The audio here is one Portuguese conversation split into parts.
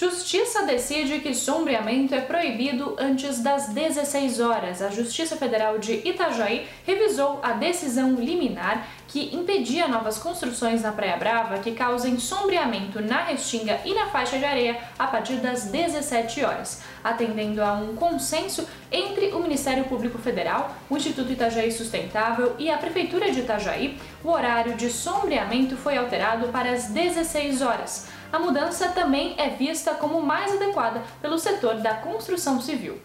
Justiça decide que sombreamento é proibido antes das 16 horas. A Justiça Federal de Itajaí revisou a decisão liminar que impedia novas construções na Praia Brava que causem sombreamento na restinga e na faixa de areia a partir das 17 horas, atendendo a um consenso entre o Ministério Público Federal, o Instituto Itajaí Sustentável e a Prefeitura de Itajaí. O horário de sombreamento foi alterado para as 16 horas a mudança também é vista como mais adequada pelo setor da construção civil.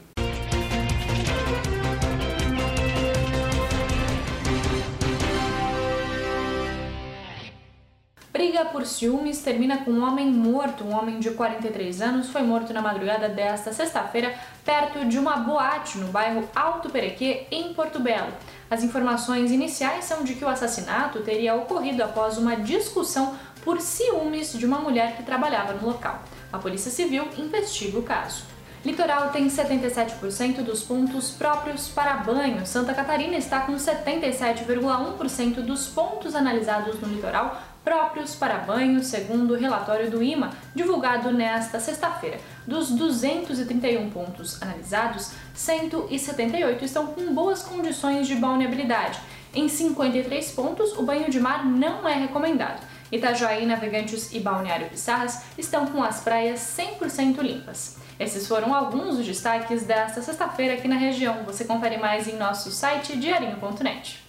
Briga por ciúmes termina com um homem morto. Um homem de 43 anos foi morto na madrugada desta sexta-feira, perto de uma boate no bairro Alto Perequê, em Porto Belo. As informações iniciais são de que o assassinato teria ocorrido após uma discussão por ciúmes de uma mulher que trabalhava no local. A Polícia Civil investiga o caso. Litoral tem 77% dos pontos próprios para banho. Santa Catarina está com 77,1% dos pontos analisados no litoral próprios para banho, segundo o relatório do IMA, divulgado nesta sexta-feira. Dos 231 pontos analisados, 178 estão com boas condições de balneabilidade. Em 53 pontos, o banho de mar não é recomendado. Itajaí, Navegantes e Balneário Pissarras estão com as praias 100% limpas. Esses foram alguns dos destaques desta sexta-feira aqui na região. Você confere mais em nosso site diarinho.net.